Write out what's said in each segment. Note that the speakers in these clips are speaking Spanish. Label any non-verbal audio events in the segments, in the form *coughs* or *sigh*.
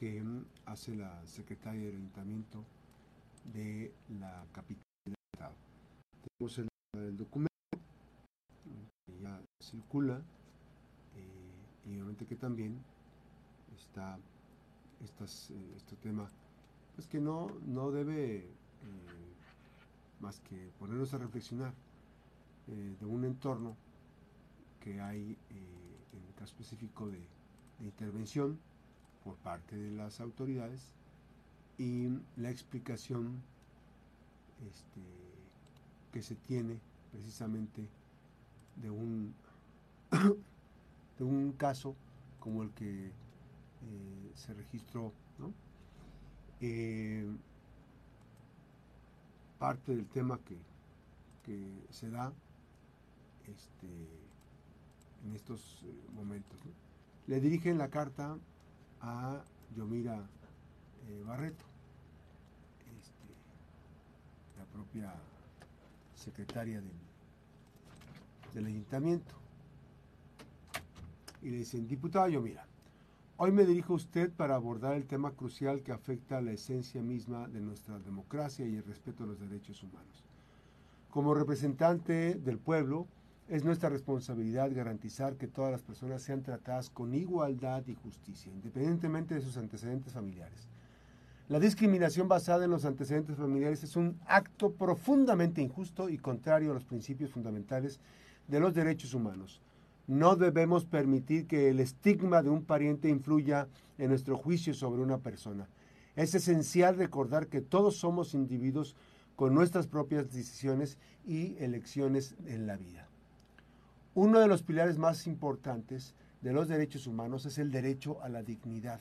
que hace la secretaria del ayuntamiento de la capital del estado. Tenemos el, el documento que ya circula eh, y obviamente que también está estas, eh, este tema pues que no, no debe eh, más que ponernos a reflexionar de un entorno que hay en el caso específico de intervención por parte de las autoridades y la explicación este, que se tiene precisamente de un, *coughs* de un caso como el que eh, se registró. Eh, parte del tema que, se da este, en estos eh, momentos. Le dirigen la carta a Yomira eh, Barreto, este, la propia secretaria del, del ayuntamiento. Y le dicen, diputada Yomira, hoy me dirijo a usted para abordar el tema crucial que afecta a la esencia misma de nuestra democracia y el respeto a los derechos humanos. Como representante del pueblo, es nuestra responsabilidad garantizar que todas las personas sean tratadas con igualdad y justicia, independientemente de sus antecedentes familiares. La discriminación basada en los antecedentes familiares es un acto profundamente injusto y contrario a los principios fundamentales de los derechos humanos. No debemos permitir que el estigma de un pariente influya en nuestro juicio sobre una persona. Es esencial recordar que todos somos individuos con nuestras propias decisiones y elecciones en la vida. Uno de los pilares más importantes de los derechos humanos es el derecho a la dignidad.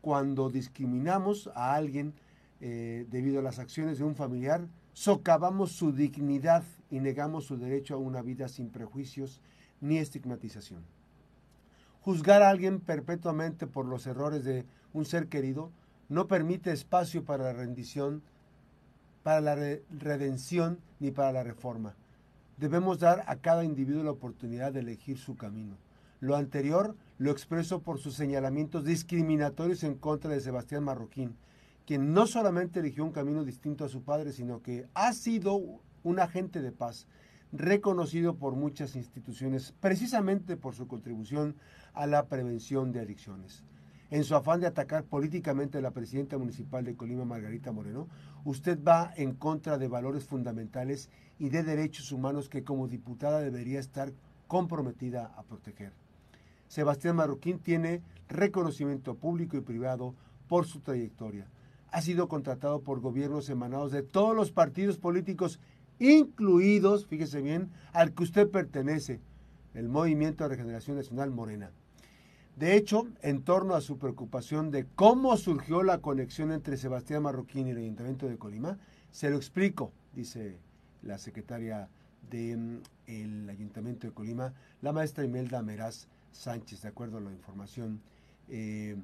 Cuando discriminamos a alguien eh, debido a las acciones de un familiar, socavamos su dignidad y negamos su derecho a una vida sin prejuicios ni estigmatización. Juzgar a alguien perpetuamente por los errores de un ser querido no permite espacio para la rendición, para la re redención ni para la reforma. Debemos dar a cada individuo la oportunidad de elegir su camino. Lo anterior lo expreso por sus señalamientos discriminatorios en contra de Sebastián Marroquín, quien no solamente eligió un camino distinto a su padre, sino que ha sido un agente de paz, reconocido por muchas instituciones precisamente por su contribución a la prevención de adicciones. En su afán de atacar políticamente a la presidenta municipal de Colima, Margarita Moreno, usted va en contra de valores fundamentales y de derechos humanos que como diputada debería estar comprometida a proteger. Sebastián Marroquín tiene reconocimiento público y privado por su trayectoria. Ha sido contratado por gobiernos emanados de todos los partidos políticos, incluidos, fíjese bien, al que usted pertenece, el Movimiento de Regeneración Nacional Morena. De hecho, en torno a su preocupación de cómo surgió la conexión entre Sebastián Marroquín y el Ayuntamiento de Colima, se lo explico, dice la secretaria del de, Ayuntamiento de Colima, la maestra Imelda Meraz Sánchez, de acuerdo a la información. Eh,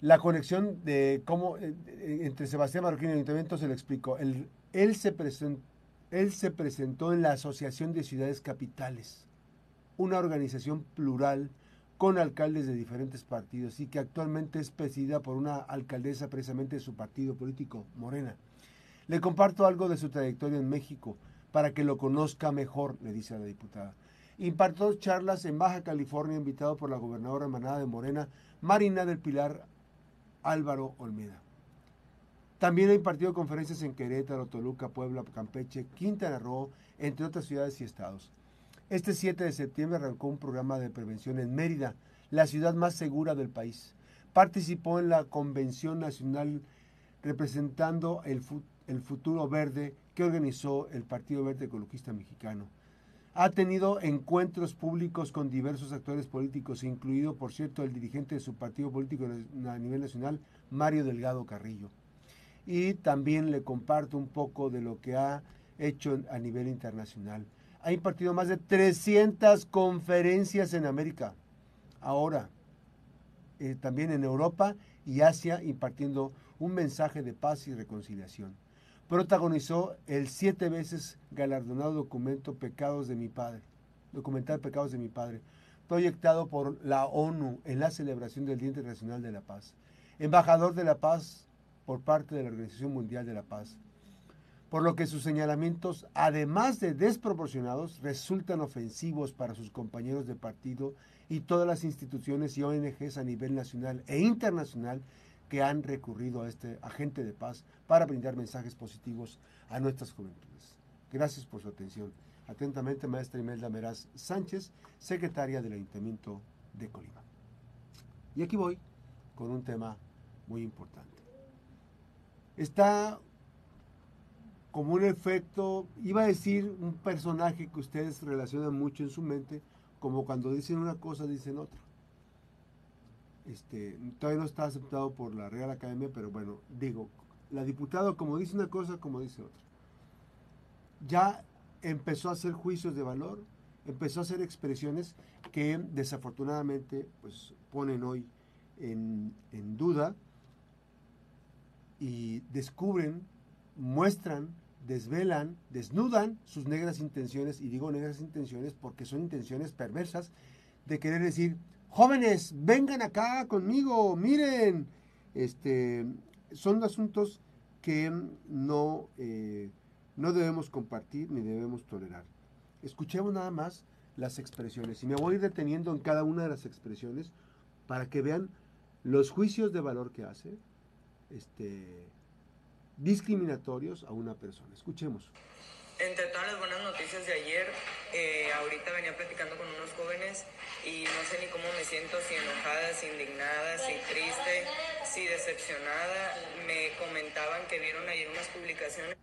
la conexión de cómo eh, entre Sebastián Marroquín y el Ayuntamiento se lo explico. Él se presentó en la Asociación de Ciudades Capitales, una organización plural con alcaldes de diferentes partidos y que actualmente es presidida por una alcaldesa precisamente de su partido político, Morena. Le comparto algo de su trayectoria en México para que lo conozca mejor, le dice la diputada. Impartió charlas en Baja California, invitado por la gobernadora emanada de Morena, Marina del Pilar Álvaro Olmeda. También ha impartido conferencias en Querétaro, Toluca, Puebla, Campeche, Quintana Roo, entre otras ciudades y estados. Este 7 de septiembre arrancó un programa de prevención en Mérida, la ciudad más segura del país. Participó en la Convención Nacional representando el, el futuro verde que organizó el Partido Verde Ecologista Mexicano. Ha tenido encuentros públicos con diversos actores políticos, incluido, por cierto, el dirigente de su partido político a nivel nacional, Mario Delgado Carrillo. Y también le comparto un poco de lo que ha hecho a nivel internacional. Ha impartido más de 300 conferencias en América. Ahora, eh, también en Europa y Asia, impartiendo un mensaje de paz y reconciliación. Protagonizó el siete veces galardonado documento Pecados de mi Padre, documental Pecados de mi Padre, proyectado por la ONU en la celebración del Día Internacional de la Paz. embajador de la paz por parte de la Organización Mundial de la Paz, por lo que sus señalamientos, además de desproporcionados, resultan ofensivos para sus compañeros de partido y todas las instituciones y ONGs a nivel nacional e internacional que han recurrido a este agente de paz para brindar mensajes positivos a nuestras juventudes. Gracias por su atención. Atentamente, maestra Imelda Meraz Sánchez, secretaria del Ayuntamiento de Colima. Y aquí voy con un tema muy importante. Está como un efecto, iba a decir un personaje que ustedes relacionan mucho en su mente, como cuando dicen una cosa, dicen otra. Este, todavía no está aceptado por la Real Academia, pero bueno, digo, la diputada como dice una cosa, como dice otra. Ya empezó a hacer juicios de valor, empezó a hacer expresiones que desafortunadamente pues, ponen hoy en, en duda y descubren, muestran, desvelan, desnudan sus negras intenciones, y digo negras intenciones porque son intenciones perversas de querer decir, jóvenes, vengan acá conmigo, miren, este, son asuntos que no, eh, no debemos compartir ni debemos tolerar. Escuchemos nada más las expresiones y me voy a ir deteniendo en cada una de las expresiones para que vean los juicios de valor que hace, este, discriminatorios a una persona. Escuchemos. Entre todas las buenas noticias de ayer, eh, ahorita venía platicando con unos jóvenes y no sé ni cómo me siento, si enojada, si indignada, si triste, si decepcionada. Me comentaban que vieron ayer unas publicaciones.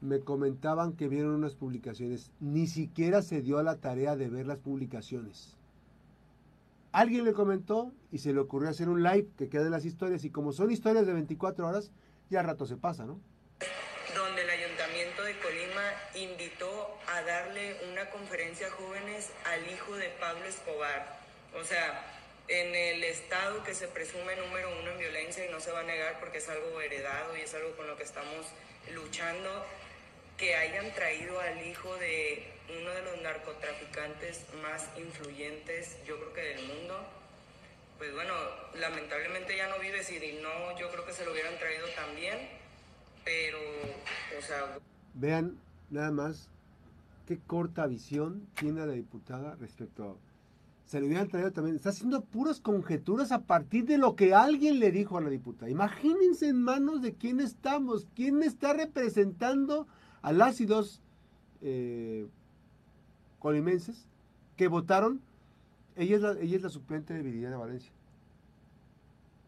Me comentaban que vieron unas publicaciones. Ni siquiera se dio a la tarea de ver las publicaciones. Alguien le comentó y se le ocurrió hacer un live que quede las historias y como son historias de 24 horas, ya a rato se pasa, ¿no? Donde el Ayuntamiento de Colima invitó a darle una conferencia a jóvenes al hijo de Pablo Escobar. O sea, en el estado que se presume número uno en violencia y no se va a negar porque es algo heredado y es algo con lo que estamos luchando, que hayan traído al hijo de uno de los narcotraficantes más influyentes, yo creo que del mundo, pues bueno, lamentablemente ya no vive y no, yo creo que se lo hubieran traído también, pero, o sea... Vean nada más qué corta visión tiene la diputada respecto a... Se le hubieran traído también. Está haciendo puras conjeturas a partir de lo que alguien le dijo a la diputada. Imagínense en manos de quién estamos, quién está representando a las y dos eh, colimenses que votaron. Ella es, la, ella es la suplente de Viridiana Valencia.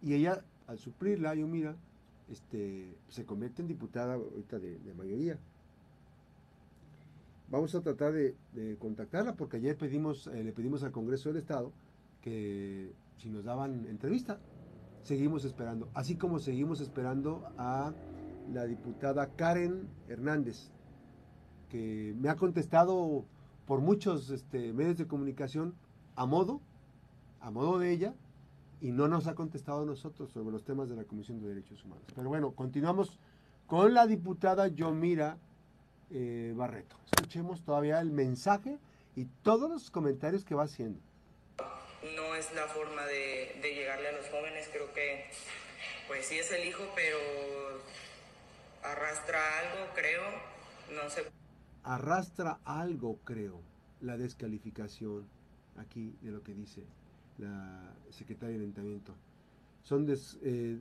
Y ella, al suplirla, yo mira, este, se convierte en diputada ahorita de, mayoría. Vamos a tratar de, contactarla porque ayer pedimos, eh, le pedimos al Congreso del Estado que si nos daban entrevista, seguimos esperando. Así como seguimos esperando a la diputada Karen Hernández, que me ha contestado por muchos este, medios de comunicación a modo, a modo de ella, y no nos ha contestado a nosotros sobre los temas de la Comisión de Derechos Humanos. Pero bueno, continuamos con la diputada Yomira eh, Barreto. Escuchemos todavía el mensaje y todos los comentarios que va haciendo. No es la forma de, de llegarle a los jóvenes, creo que pues sí es el hijo, pero arrastra algo, creo, no sé. Arrastra algo, creo, la descalificación aquí de lo que dice la secretaria del Ayuntamiento. Son eh,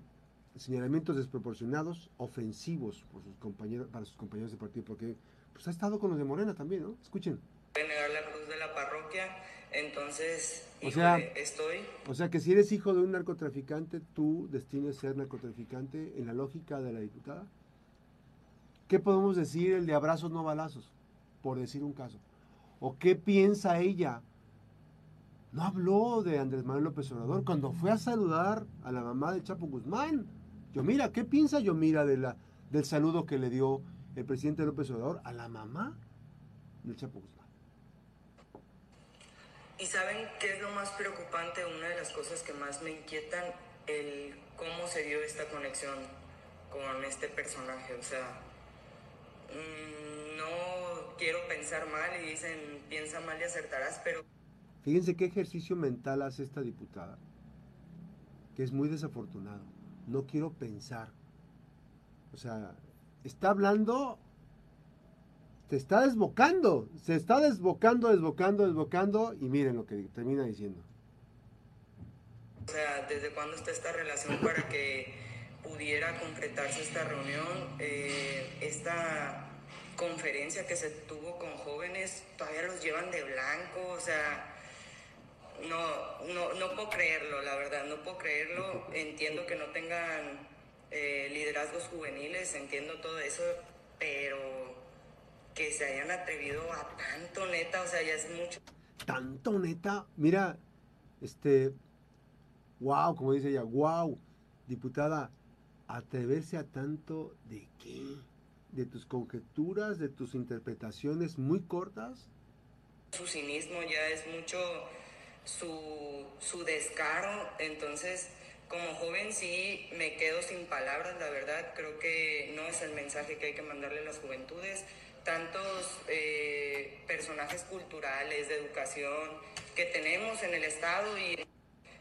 señalamientos desproporcionados, ofensivos por sus compañeros, para sus compañeros de partido, porque pues ha estado con los de Morena también, ¿no? Escuchen. negar la cruz de la parroquia, entonces o sea, estoy. O sea que si eres hijo de un narcotraficante, tú destines ser narcotraficante en la lógica de la diputada. ¿Qué podemos decir el de abrazos no balazos? Por decir un caso. ¿O qué piensa ella no habló de Andrés Manuel López Obrador cuando fue a saludar a la mamá de Chapo Guzmán. Yo mira, ¿qué piensa yo mira de del saludo que le dio el presidente López Obrador a la mamá del Chapo Guzmán? ¿Y saben qué es lo más preocupante? Una de las cosas que más me inquietan, el cómo se dio esta conexión con este personaje. O sea, mm, no quiero pensar mal y dicen, piensa mal y acertarás, pero... Fíjense qué ejercicio mental hace esta diputada, que es muy desafortunado. no quiero pensar. O sea, está hablando, te está desbocando, se está desbocando, desbocando, desbocando y miren lo que termina diciendo. O sea, ¿desde cuándo está esta relación para que pudiera concretarse esta reunión? Eh, esta conferencia que se tuvo con jóvenes, todavía los llevan de blanco, o sea, no, no, no puedo creerlo, la verdad, no puedo creerlo. Entiendo que no tengan eh, liderazgos juveniles, entiendo todo eso, pero que se hayan atrevido a tanto neta, o sea, ya es mucho. Tanto neta, mira, este, wow, como dice ella, wow, diputada, atreverse a tanto de qué? De tus conjeturas, de tus interpretaciones muy cortas. Su cinismo ya es mucho su, su descaro, entonces como joven sí me quedo sin palabras, la verdad, creo que no es el mensaje que hay que mandarle a las juventudes. Tantos eh, personajes culturales, de educación que tenemos en el Estado y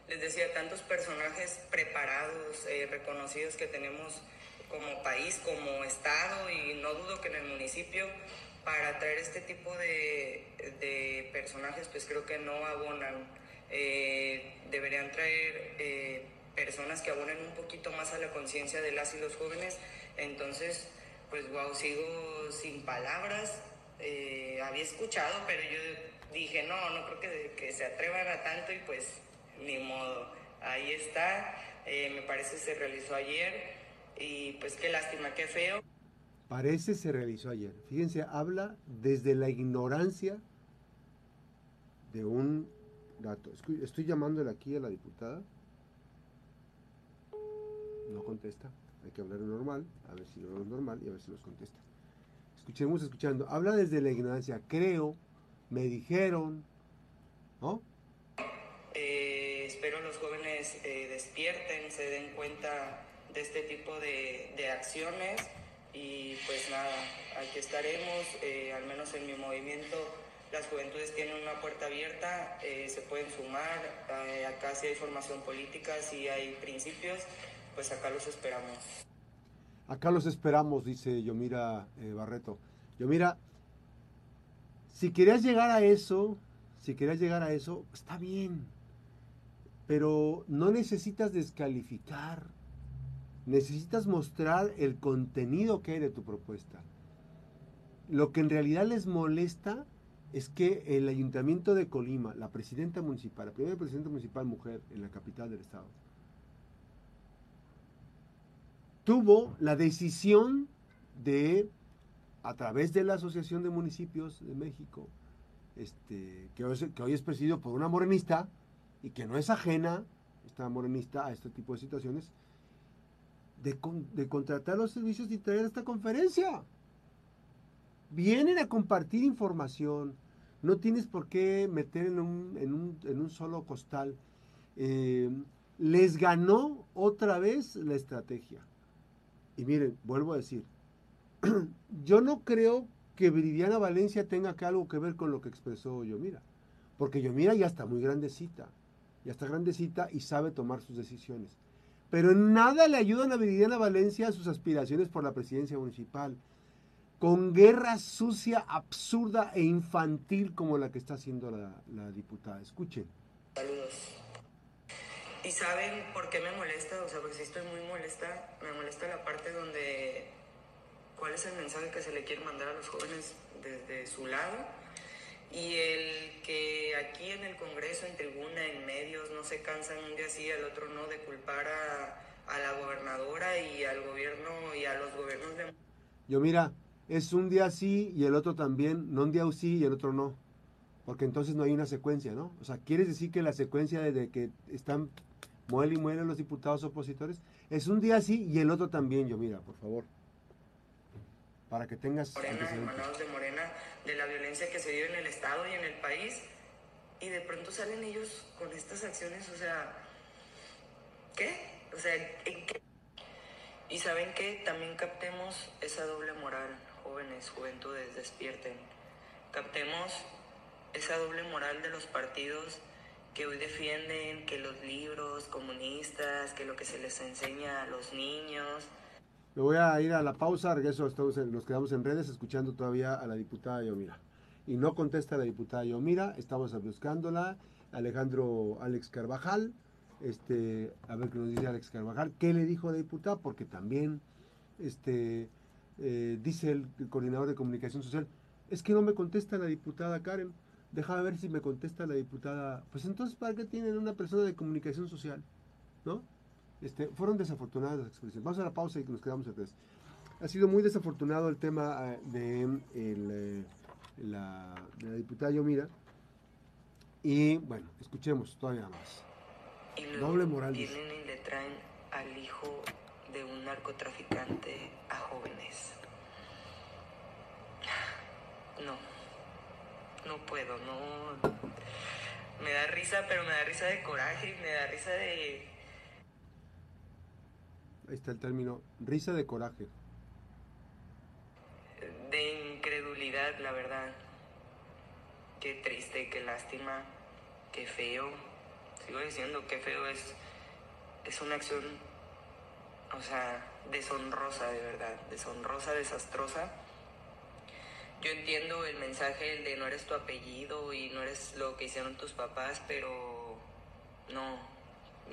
les decía, tantos personajes preparados, eh, reconocidos que tenemos como país, como Estado y no dudo que en el municipio para traer este tipo de, de personajes pues creo que no abonan. Eh, deberían traer eh, personas que abonen un poquito más a la conciencia de las y los jóvenes. Entonces, pues wow, sigo sin palabras. Eh, había escuchado, pero yo dije, no, no creo que, que, se atrevan a tanto y pues ni modo. Ahí está, me parece se realizó ayer y pues qué lástima, qué feo. Parece se realizó ayer. Fíjense, habla desde la ignorancia de un dato. Estoy llamándole aquí a la diputada. No contesta. Hay que hablar normal, a ver si lo es normal y a ver si nos contesta. Escuchemos escuchando. Habla desde la ignorancia. Creo, me dijeron, ¿no? Eh, espero los jóvenes eh, despierten, se den cuenta de este tipo de, de acciones y pues nada, aquí estaremos, eh, al menos en mi movimiento las juventudes tienen una puerta abierta, eh, se pueden sumar, eh, acá si hay formación política, si hay principios, pues acá los esperamos. Acá los esperamos, dice Yomira Barreto. Yomira, si querías llegar a eso, si querías llegar a eso, está bien, pero no necesitas descalificar necesitas mostrar el contenido que hay de tu propuesta. Lo que en realidad les molesta es que el ayuntamiento de Colima, la presidenta municipal, la primera presidenta municipal mujer en la capital del estado, tuvo la decisión de, a través de la Asociación de Municipios de México, este, que, hoy, que hoy es presidido por una morenista y que no es ajena, esta morenista, a este tipo de situaciones, de, contratar los servicios y traer esta conferencia. Vienen a compartir información. No tienes por qué meter en un, solo costal. Eh, les ganó otra vez la estrategia. Y miren, vuelvo a decir, *clears throat* yo no creo que Viridiana Valencia tenga que algo que ver con lo que expresó Yomira. Porque Yomira ya está muy grandecita. Ya está grandecita y sabe tomar sus decisiones pero en nada le ayudan a Viridiana Valencia a sus aspiraciones por la presidencia municipal. Con guerra sucia, absurda e infantil como la que está haciendo la, diputada. Escuchen. Saludos. ¿Y saben por qué me molesta? O sea, porque sí estoy muy molesta. Me molesta la parte donde... ¿Cuál es el mensaje que se le quiere mandar a los jóvenes desde su lado? Y el que aquí en el Congreso, en tribuna, en medios, no se cansan un día sí al otro no de culpar a, la gobernadora y al gobierno y a los gobiernos de... Yo mira, es un día sí y el otro también, no un día sí y el otro no, porque entonces no hay una secuencia, ¿no? O sea, ¿quieres decir que la secuencia de que están muele y muelen los diputados opositores es un día sí y el otro también, yo mira, por favor? Para que tengas... Morena, hermanos de Morena de la violencia que se vive en el Estado y en el país, y de pronto salen ellos con estas acciones, o sea, ¿qué? O sea, ¿en qué? Y saben que también captemos esa doble moral, jóvenes, juventudes, despierten. Captemos esa doble moral de los partidos que hoy defienden que los libros comunistas, que lo que se les enseña a los niños. Me voy a ir a la pausa, regreso, estamos nos quedamos en redes escuchando todavía a la diputada Yomira. Y no contesta la diputada Yomira, estamos buscándola. Alejandro Alex Carvajal, este, a ver qué nos dice Alex Carvajal, qué le dijo la diputada, porque también este, eh, dice el, coordinador de comunicación social, es que no me contesta la diputada Karen, déjame ver si me contesta la diputada, pues entonces ¿para qué tienen una persona de comunicación social? ¿No? Este, fueron desafortunadas las expresiones. Vamos a la pausa y nos quedamos atrás. Ha sido muy desafortunado el tema eh, de, eh, la, de la diputada Yomira. Y bueno, escuchemos todavía más. Doble moral. Vienen y le traen al hijo de un narcotraficante a jóvenes. No, no puedo, no. Me da risa, pero me da risa de coraje, me da risa de... Está el término, risa de coraje. De incredulidad, la verdad. Qué triste, qué lástima, qué feo. Sigo diciendo, qué feo es, es una acción o sea, deshonrosa de verdad, deshonrosa, desastrosa. Yo entiendo el mensaje el de no eres tu apellido y no eres lo que hicieron tus papás, pero no,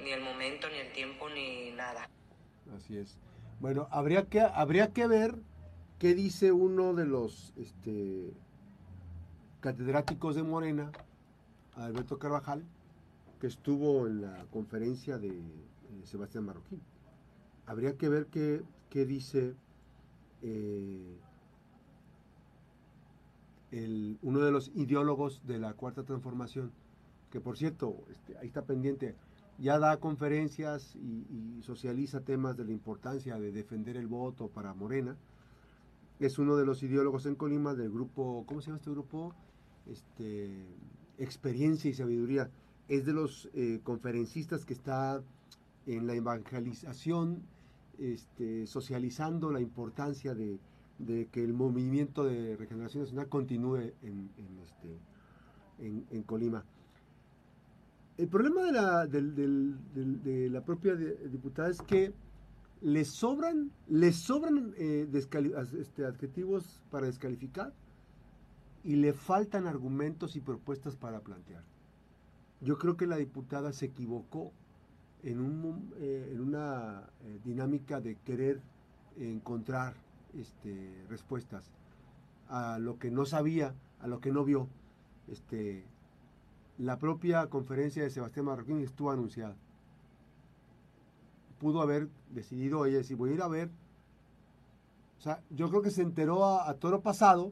ni el momento, ni el tiempo, ni nada. Así es. Bueno, habría que, habría que ver qué dice uno de los este, catedráticos de Morena, Alberto Carvajal, que estuvo en la conferencia de Sebastián Marroquín habría que ver qué, dice eh, uno de los ideólogos de la Cuarta Transformación, que por cierto, este, ahí está pendiente, ya da conferencias y, socializa temas de la importancia de defender el voto para Morena. Es uno de los ideólogos en Colima del grupo, ¿cómo se llama este grupo? Este, Experiencia y Sabiduría. Es de los eh, conferencistas que está en la evangelización este, socializando la importancia de, que el movimiento de regeneración nacional continúe en, este, Colima. El problema de la, propia diputada es que le sobran, le sobran eh, este, adjetivos para descalificar y le faltan argumentos y propuestas para plantear. Yo creo que la diputada se equivocó en, eh, una eh, dinámica de querer encontrar este, respuestas a lo que no sabía, a lo que no vio. Este, la propia conferencia de Sebastián Marroquín estuvo anunciada. Pudo haber decidido ella decir, voy a ir a ver. O sea, yo creo que se enteró a, toro pasado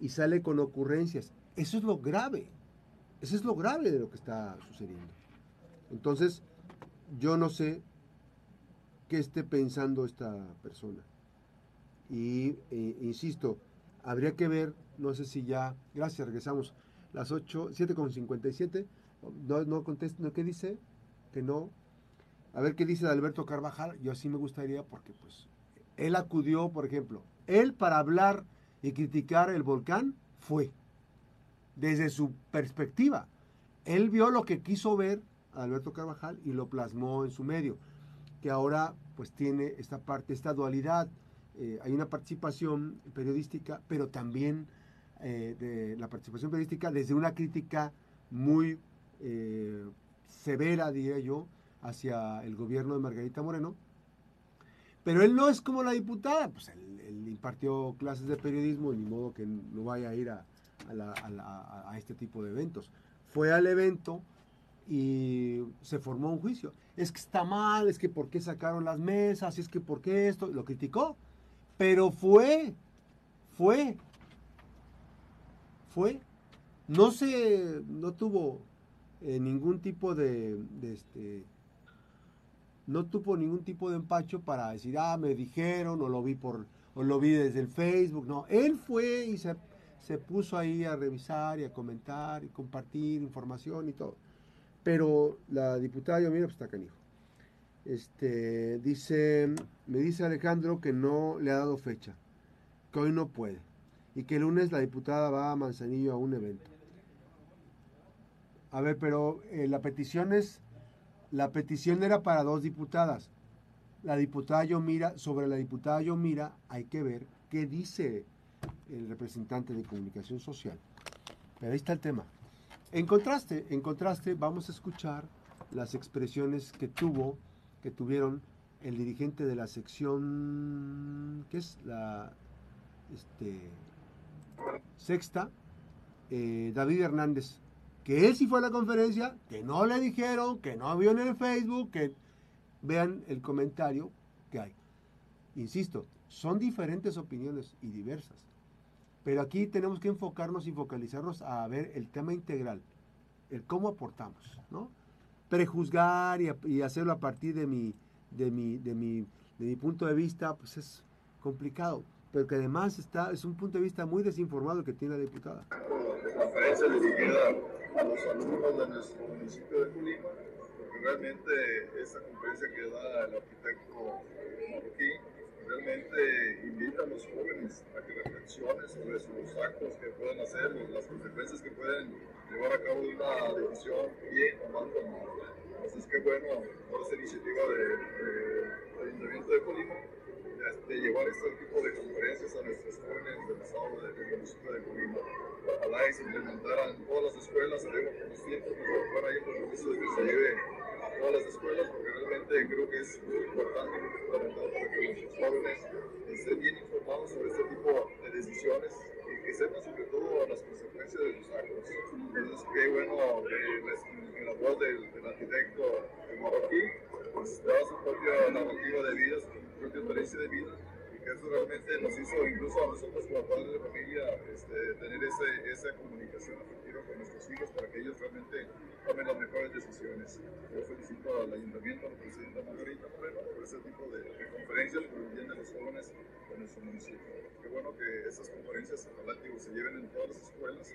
y sale con ocurrencias. Eso es lo grave. Eso es lo grave de lo que está sucediendo. Entonces, yo no sé qué esté pensando esta persona. Y eh, insisto, habría que ver, no sé si ya, gracias, regresamos, las 8, 7 con 57, no, no contesto, ¿qué dice? Que no. A ver qué dice de Alberto Carvajal, yo así me gustaría porque pues él acudió, por ejemplo, él para hablar y criticar el volcán fue, desde su perspectiva. Él vio lo que quiso ver Alberto Carvajal y lo plasmó en su medio, que ahora pues tiene esta parte, esta dualidad. Eh, hay una participación periodística, pero también eh, de la participación periodística desde una crítica muy eh, severa, diría yo, hacia el gobierno de Margarita Moreno. Pero él no es como la diputada, pues él, impartió clases de periodismo, ni modo que no vaya a ir a, a este tipo de eventos. Fue al evento, y se formó un juicio. Es que está mal, es que por qué sacaron las mesas, es que por qué esto, lo criticó. Pero fue, fue, fue. No se, no tuvo eh, ningún tipo de, este, no tuvo ningún tipo de empacho para decir, ah, me dijeron, o lo vi por, o lo vi desde el Facebook. No, él fue y se, se puso ahí a revisar y a comentar y compartir información y todo. Pero la diputada yo, mira, pues está canijo. Este, dice, me dice Alejandro que no le ha dado fecha, que hoy no puede, y que el lunes la diputada va a Manzanillo a un evento. A ver, pero eh, la petición es, la petición era para dos diputadas. La diputada Yomira, sobre la diputada Yomira hay que ver qué dice el representante de comunicación social. Pero ahí está el tema. En contraste, en contraste, vamos a escuchar las expresiones que tuvo, que tuvieron el dirigente de la sección, ¿qué es? La este, sexta, eh, David Hernández, que él sí fue a la conferencia, que no le dijeron, que no vio en el Facebook, que vean el comentario que hay. Insisto, son diferentes opiniones y diversas. Pero aquí tenemos que enfocarnos y focalizarnos a ver el tema integral, el cómo aportamos, ¿no? Prejuzgar y, hacerlo a partir de mi, de mi, de mi, de mi punto de vista, pues es complicado pero que además está, es un punto de vista muy desinformado que tiene la diputada. La conferencia dirigida a los alumnos de nuestro municipio de Colima, porque realmente esa conferencia que da el arquitecto marroquí realmente invita a los jóvenes a que reflexionen sobre los actos que pueden hacer, las consecuencias que pueden llevar a cabo una decisión bien o mal tomada. Entonces, qué bueno por esta iniciativa del de, Ayuntamiento de Colima de llevar este tipo de conferencias a nuestros jóvenes del estado del municipio de Colima. Ojalá y se implementaran en todas las escuelas, haremos como siempre, pero fuera ahí el compromiso de que se lleve a todas las escuelas, porque realmente creo que es muy importante y muy fundamental para que nuestros jóvenes estén bien informados sobre este tipo de decisiones y que sepan sobre todo las consecuencias de sus actos. Entonces, qué bueno que la voz del, del arquitecto marroquí pues da su propia narrativa de vida, propia experiencia de vida y que eso realmente nos hizo incluso a nosotros como padres de familia este, tener ese, esa comunicación afectiva con nuestros hijos para que ellos realmente tomen las mejores decisiones. Yo felicito al ayuntamiento, a la presidenta Margarita Moreno por ese tipo de, de conferencias bien de los jóvenes de nuestro municipio. Qué bueno que esas conferencias ojalá se lleven en todas las escuelas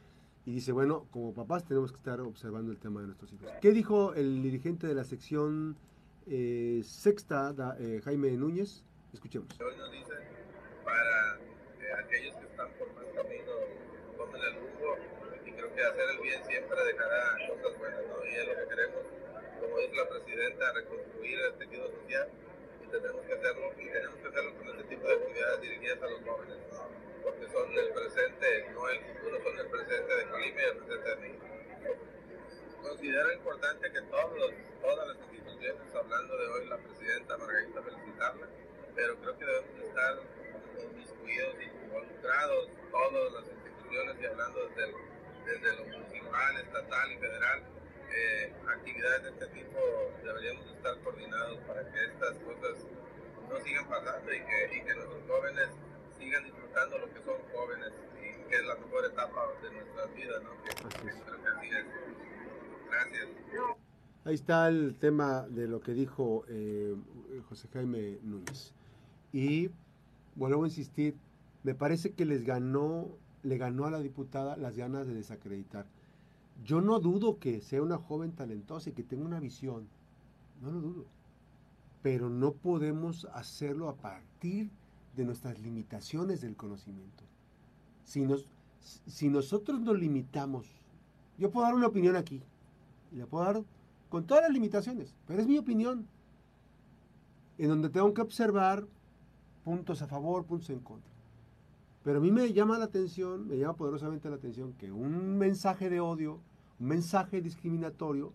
y dice, bueno, como papás tenemos que estar observando el tema de nuestros hijos. ¿Qué dijo el dirigente de la sección eh, sexta, da, eh, Jaime Núñez? Escuchemos. Hoy nos dice, para eh, aquellos que están por más camino, tomen el rumbo y creo que hacer el bien siempre dejará cosas buenas, ¿no? Y es lo que queremos, como dice la presidenta, reconstruir el tejido social y tenemos que hacerlo, y tenemos que hacerlo con este tipo de actividades dirigidas a los jóvenes porque son el presente, no el futuro, son el presente de Colombia y el presente de México. Considero importante que todos todas las instituciones, hablando de hoy la presidenta Margarita, felicitarla, pero creo que debemos estar inmiscuidos y involucrados todas las instituciones y hablando desde, desde lo municipal, estatal y federal, eh, actividades de este tipo deberíamos estar coordinados para que estas cosas no sigan pasando que, y que nuestros jóvenes sigan disfrutando lo que son jóvenes y que es la mejor etapa de nuestras vidas, ¿no? Que, que Gracias. Ahí está el tema de lo que dijo eh, José Jaime Núñez. Y vuelvo a insistir, me parece que les ganó, le ganó a la diputada las ganas de desacreditar. Yo no dudo que sea una joven talentosa y que tenga una visión, no lo dudo, pero no podemos hacerlo a partir de nuestras limitaciones del conocimiento. Si, nos, si nosotros nos limitamos, yo puedo dar una opinión aquí, y la puedo dar con todas las limitaciones, pero es mi opinión, en donde tengo que observar puntos a favor, puntos en contra. Pero a mí me llama la atención, me llama poderosamente la atención que un mensaje de odio, un mensaje discriminatorio,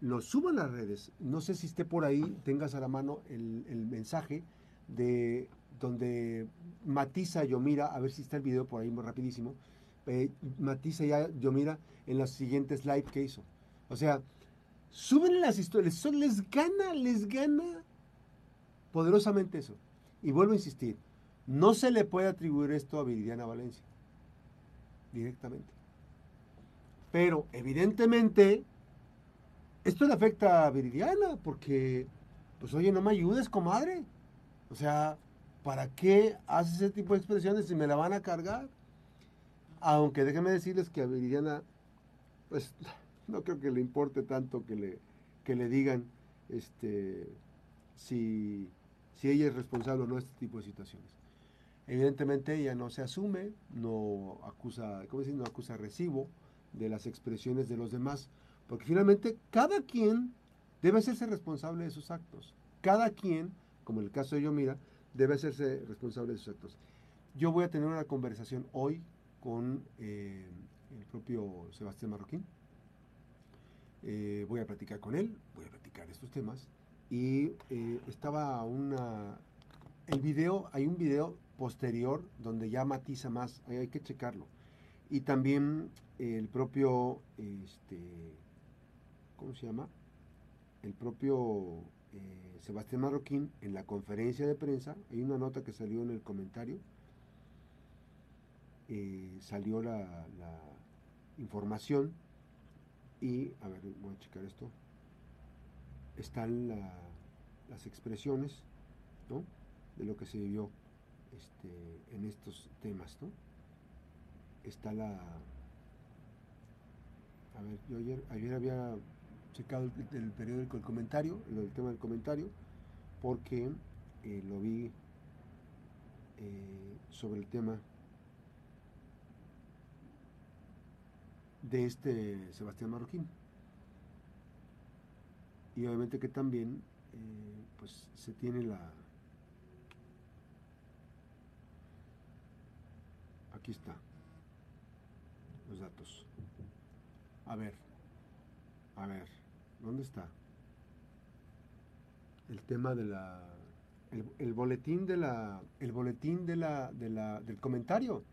lo suban a las redes. No sé si esté por ahí, tengas a la mano el mensaje de donde matiza Yomira, a ver si está el video por ahí muy rapidísimo, eh, matiza ya Yomira en los siguientes live que hizo. O sea, suben las historias, les gana, les gana poderosamente eso. Y vuelvo a insistir, no se le puede atribuir esto a Viridiana Valencia, directamente. Pero evidentemente Esto le afecta a Viridiana porque, pues oye, no me ayudes, comadre. O sea, ¿para qué haces ese tipo de expresiones si me la van a cargar? Aunque déjenme decirles que a Viridiana, pues *laughs* no creo que le importe tanto que le, que le digan este, si, si ella es responsable o no de este tipo de situaciones. Evidentemente ella no se asume, no acusa, ¿cómo decir? No acusa recibo de las expresiones de los demás, porque finalmente cada quien debe hacerse responsable de sus actos. Cada quien, como en el caso de yo, mira, debe hacerse responsable de sus actos. Yo voy a tener una conversación hoy con eh, el propio Sebastián Marroquín. Eh, voy a platicar con él, voy a platicar estos temas. Y eh, estaba una... El video, hay un video posterior donde ya matiza más, hay, que checarlo. Y también el propio, este, ¿cómo se llama? El propio Sebastián Marroquín en la conferencia de prensa, hay una nota que salió en el comentario, eh, salió la, información y, a ver, voy a checar esto, están las expresiones ¿no? de lo que se vivió este, en estos temas. ¿no? Está la... A ver, yo ayer, ayer había checado el, periódico El Comentario, el, tema del comentario, porque eh, lo vi eh, sobre el tema de este Sebastián Marroquín. Y obviamente que también eh, pues se tiene la... Aquí está. Los datos. A ver. A ver. ¿Dónde está? El tema de la... El, boletín de la... El boletín de la, de la del comentario.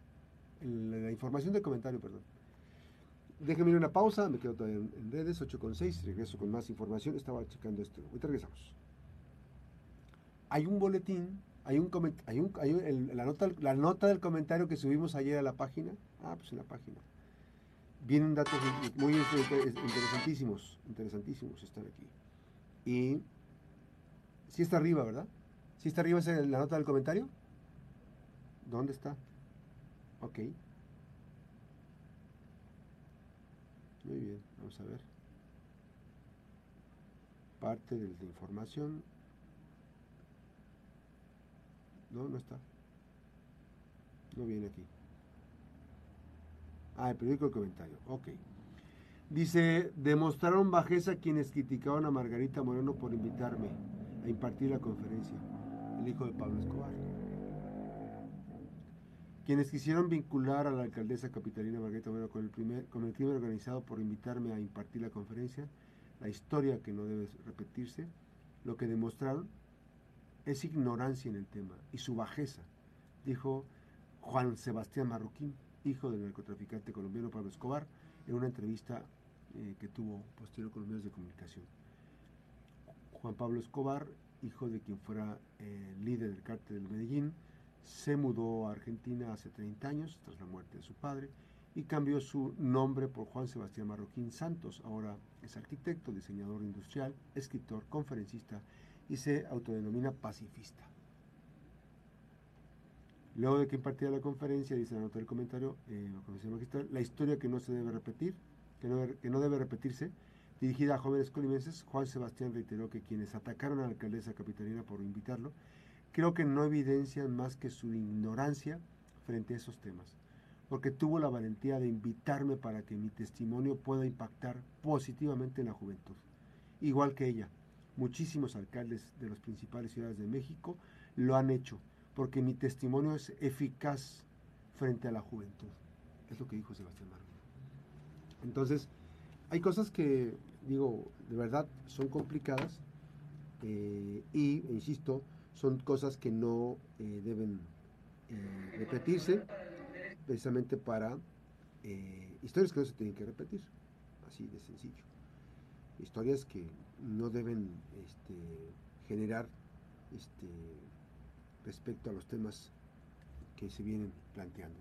la información del comentario, perdón. Déjenme ir una pausa, me quedo todavía en, redes, 8 con 6, regreso con más información, estaba checando esto. Ahorita regresamos. Hay un boletín, hay un, hay un, hay la, nota, la nota del comentario que subimos ayer a la página. Ah, pues en la página. Vienen datos muy interesantísimos, interesantísimos están aquí. Y sí está arriba, ¿verdad? ¿Sí está arriba la nota del comentario? ¿Dónde está? Ok. Muy bien, vamos a ver. Parte de la información. No, no está. No viene aquí. Ah, el periódico el comentario. Ok. Dice, demostraron bajeza quienes criticaron a Margarita Moreno por invitarme a impartir la conferencia. El hijo de Pablo Escobar. Quienes quisieron vincular a la alcaldesa capitalina Margarita Moreno con el, primer, con el crimen organizado por invitarme a impartir la conferencia, la historia que no debe repetirse, lo que demostraron es ignorancia en el tema y su bajeza, dijo Juan Sebastián Marroquín, hijo del narcotraficante colombiano Pablo Escobar, en una entrevista eh, que tuvo posterior con de comunicación. Juan Pablo Escobar, hijo de quien fuera el líder del cártel del Medellín, se mudó a Argentina hace 30 años, tras la muerte de su padre, y cambió su nombre por Juan Sebastián Marroquín Santos. Ahora es arquitecto, diseñador industrial, escritor, conferencista y se autodenomina pacifista. Luego de que impartía la conferencia, dice la nota del comentario, eh, la historia que no se debe repetir, que no, que no debe repetirse, dirigida a jóvenes colimenses, Juan Sebastián reiteró que quienes atacaron a la alcaldesa capitalina por invitarlo creo que no evidencian más que su ignorancia frente a esos temas, porque tuvo la valentía de invitarme para que mi testimonio pueda impactar positivamente en la juventud. Igual que ella, muchísimos alcaldes de las principales ciudades de México lo han hecho, porque mi testimonio es eficaz frente a la juventud. Es lo que dijo Sebastián Margo. Entonces, hay cosas que, digo, de verdad son complicadas eh, y, insisto, son cosas que no eh, deben eh, repetirse precisamente para eh, historias que no se tienen que repetir, así de sencillo. Historias que no deben este, generar este, respecto a los temas que se vienen planteando.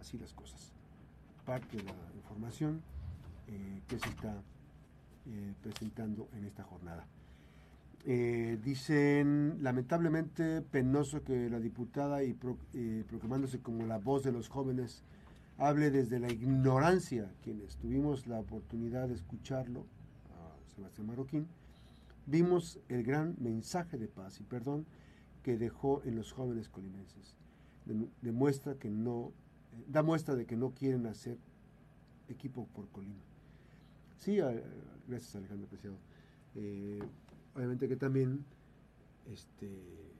Así las cosas. Parte de la información que se está eh, presentando en esta jornada. Eh, dicen, lamentablemente penoso que la diputada y eh, proclamándose como la voz de los jóvenes hable desde la ignorancia, quienes tuvimos la oportunidad de escucharlo, a Sebastián Marroquín, vimos el gran mensaje de paz y perdón que dejó en los jóvenes colimenses. Demuestra que no, da muestra de que no quieren hacer equipo por Colima. Sí, gracias Alejandro Preciado. Eh, obviamente que también este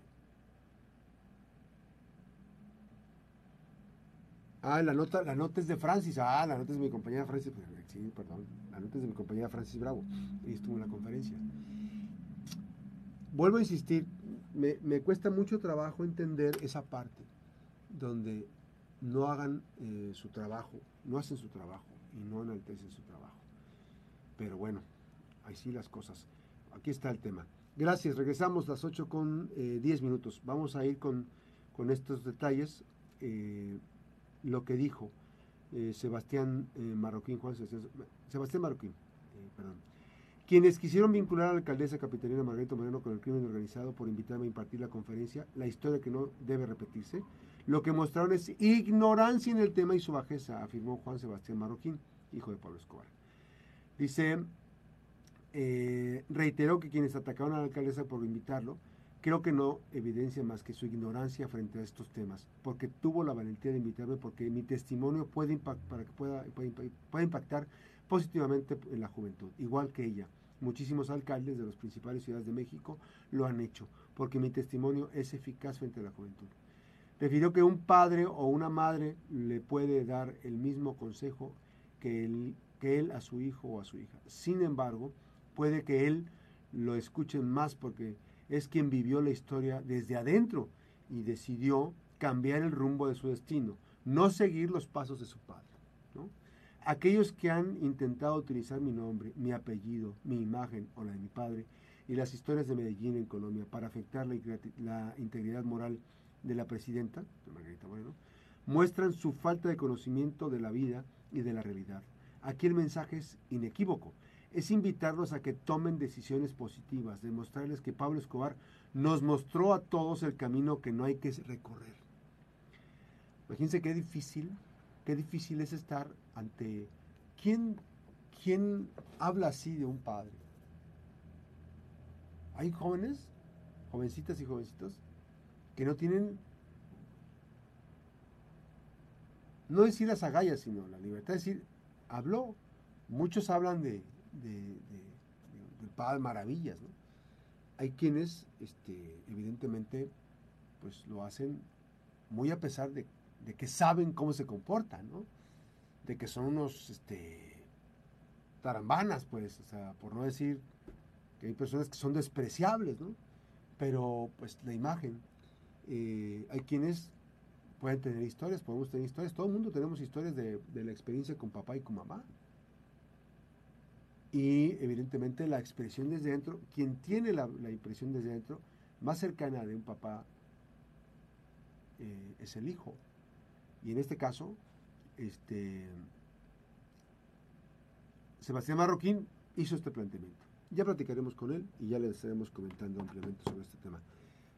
Ah, la nota, la nota es de Francis. Ah, la nota es de mi compañera Francis. Sí, perdón. La nota es de mi compañera Francis Bravo. Y estuvo en la conferencia. Vuelvo a insistir, me, me cuesta mucho trabajo entender esa parte donde no hagan eh, su trabajo, no hacen su trabajo y no enaltecen su trabajo. Pero bueno, ahí sí las cosas. Aquí está el tema. Gracias, regresamos las 8 con 10 eh, minutos. Vamos a ir con, con estos detalles. Eh, lo que dijo Sebastián Marroquín, Juan Sebastián Marroquín, perdón quienes quisieron vincular a la alcaldesa capitalina Margarita Moreno con el crimen organizado por invitarme a impartir la conferencia, la historia que no debe repetirse, lo que mostraron es ignorancia en el tema y su bajeza, afirmó Juan Sebastián Marroquín, hijo de Pablo Escobar. Dice, eh, reiteró que quienes atacaron a la alcaldesa por invitarlo, creo que no evidencia más que su ignorancia frente a estos temas, porque tuvo la valentía de invitarme, porque mi testimonio puede, para que pueda, puede impactar positivamente en la juventud, igual que ella. Muchísimos alcaldes de las principales ciudades de México lo han hecho, porque mi testimonio es eficaz frente a la juventud. Refirió que un padre o una madre le puede dar el mismo consejo que él, que él a su hijo o a su hija. Sin embargo, puede que él lo escuche más porque es quien vivió la historia desde adentro y decidió cambiar el rumbo de su destino, no seguir los pasos de su padre. Aquellos que han intentado utilizar mi nombre, mi apellido, mi imagen o la de mi padre y las historias de Medellín en Colombia para afectar la, integridad moral de la presidenta, Margarita Moreno, muestran su falta de conocimiento de la vida y de la realidad. Aquí el mensaje es inequívoco. Es invitarlos a que tomen decisiones positivas, demostrarles que Pablo Escobar nos mostró a todos el camino que no hay que recorrer. Imagínense qué difícil qué difícil es estar ante quién, quién habla así de un padre. Hay jóvenes, jovencitas y jovencitos, que no tienen, no decir las agallas, sino la libertad de decir, habló. Muchos hablan de, de, padre maravillas, ¿no? Hay quienes, este, evidentemente, pues lo hacen muy a pesar de de que saben cómo se comportan, ¿no? De que son unos este, tarambanas, pues, o sea, por no decir que hay personas que son despreciables, ¿no? Pero, pues, la imagen. Eh, hay quienes pueden tener historias, podemos tener historias, todo el mundo tenemos historias de, la experiencia con papá y con mamá. Y evidentemente la expresión desde dentro, quien tiene la, impresión desde dentro más cercana de un papá eh, es el hijo. Y en este caso, este, Sebastián Marroquín hizo este planteamiento. Ya platicaremos con él y ya le estaremos comentando ampliamente sobre este tema.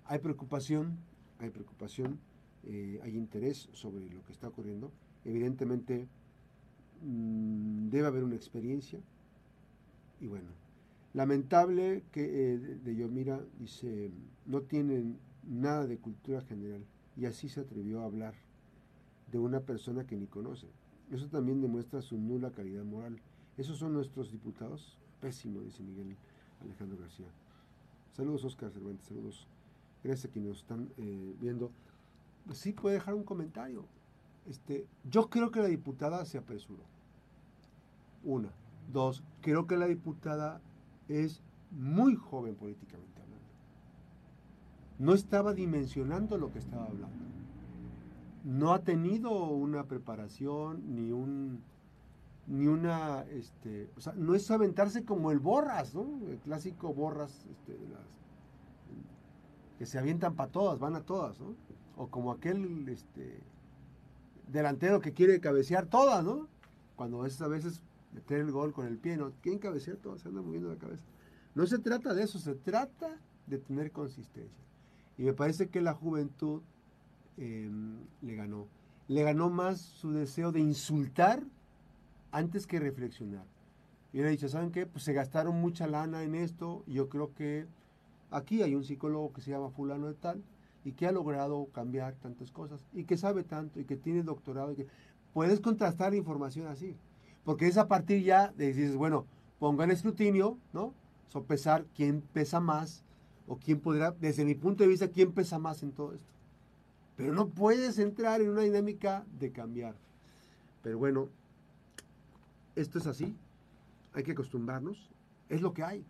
Hay preocupación, hay preocupación, eh, hay interés sobre lo que está ocurriendo. Evidentemente mm, debe haber una experiencia y bueno, lamentable que eh, de Yomira dice, no tienen nada de cultura general y así se atrevió a hablar de una persona que ni conoce. Eso también demuestra su nula calidad moral. Esos son nuestros diputados. Pésimo, dice Miguel Alejandro García. Saludos, Oscar Cervantes. Saludos. Gracias a quienes nos están eh, viendo. Pues sí puede dejar un comentario. Este, yo creo que la diputada se apresuró. Una. Dos, creo que la diputada es muy joven políticamente hablando. No estaba dimensionando lo que estaba hablando no ha tenido una preparación ni un ni una este o sea no es aventarse como el borras no el clásico borras este, que se avientan para todas van a todas no o como aquel este delantero que quiere cabecear todas no cuando es a veces meter el gol con el pie, ¿no? ¿Quién cabecea? Todo se anda moviendo la cabeza. No se trata de eso, se trata de tener consistencia. Y me parece que la juventud em, le ganó. Le ganó más su deseo de insultar antes que reflexionar. Y le he dicho, ¿saben qué? Pues se gastaron mucha lana en esto. Yo creo que aquí hay un psicólogo que se llama fulano de tal y que ha logrado cambiar tantas cosas y que sabe tanto y que tiene doctorado y que puedes contrastar información así. Porque es a partir ya de dices, bueno, pongan escrutinio, ¿no? Sopesar quién pesa más o quién podrá, desde mi punto de vista, quién pesa más en todo esto. Pero no puedes entrar en una dinámica de cambiar. Pero bueno, esto es así. Hay que acostumbrarnos. Es lo que hay.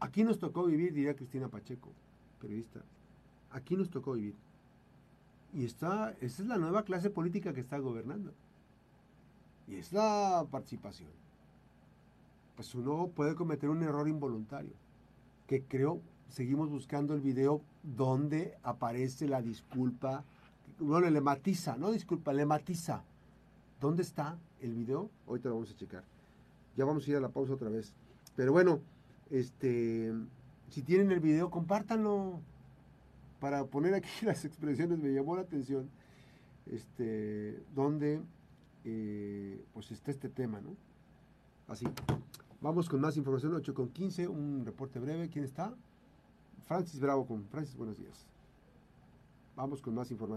Aquí nos tocó vivir, diría Cristina Pacheco, periodista. Aquí nos tocó vivir. Y está, esa es la nueva clase política que está gobernando. Y es la participación. Pues uno puede cometer un error involuntario. Que creo, seguimos buscando el video donde aparece la disculpa. Bueno, le matiza, no disculpa, le matiza. ¿Dónde está el video? Ahorita lo vamos a checar. Ya vamos a ir a la pausa otra vez. Pero bueno, este, si tienen el video, compártanlo para poner aquí *laughs* las expresiones. Me llamó la atención, este, donde eh, pues está este tema, ¿no? Así. Vamos con más información, 8 con 15, un reporte breve. ¿Quién está? Francis Bravo con Francis, buenos días. Vamos con más información.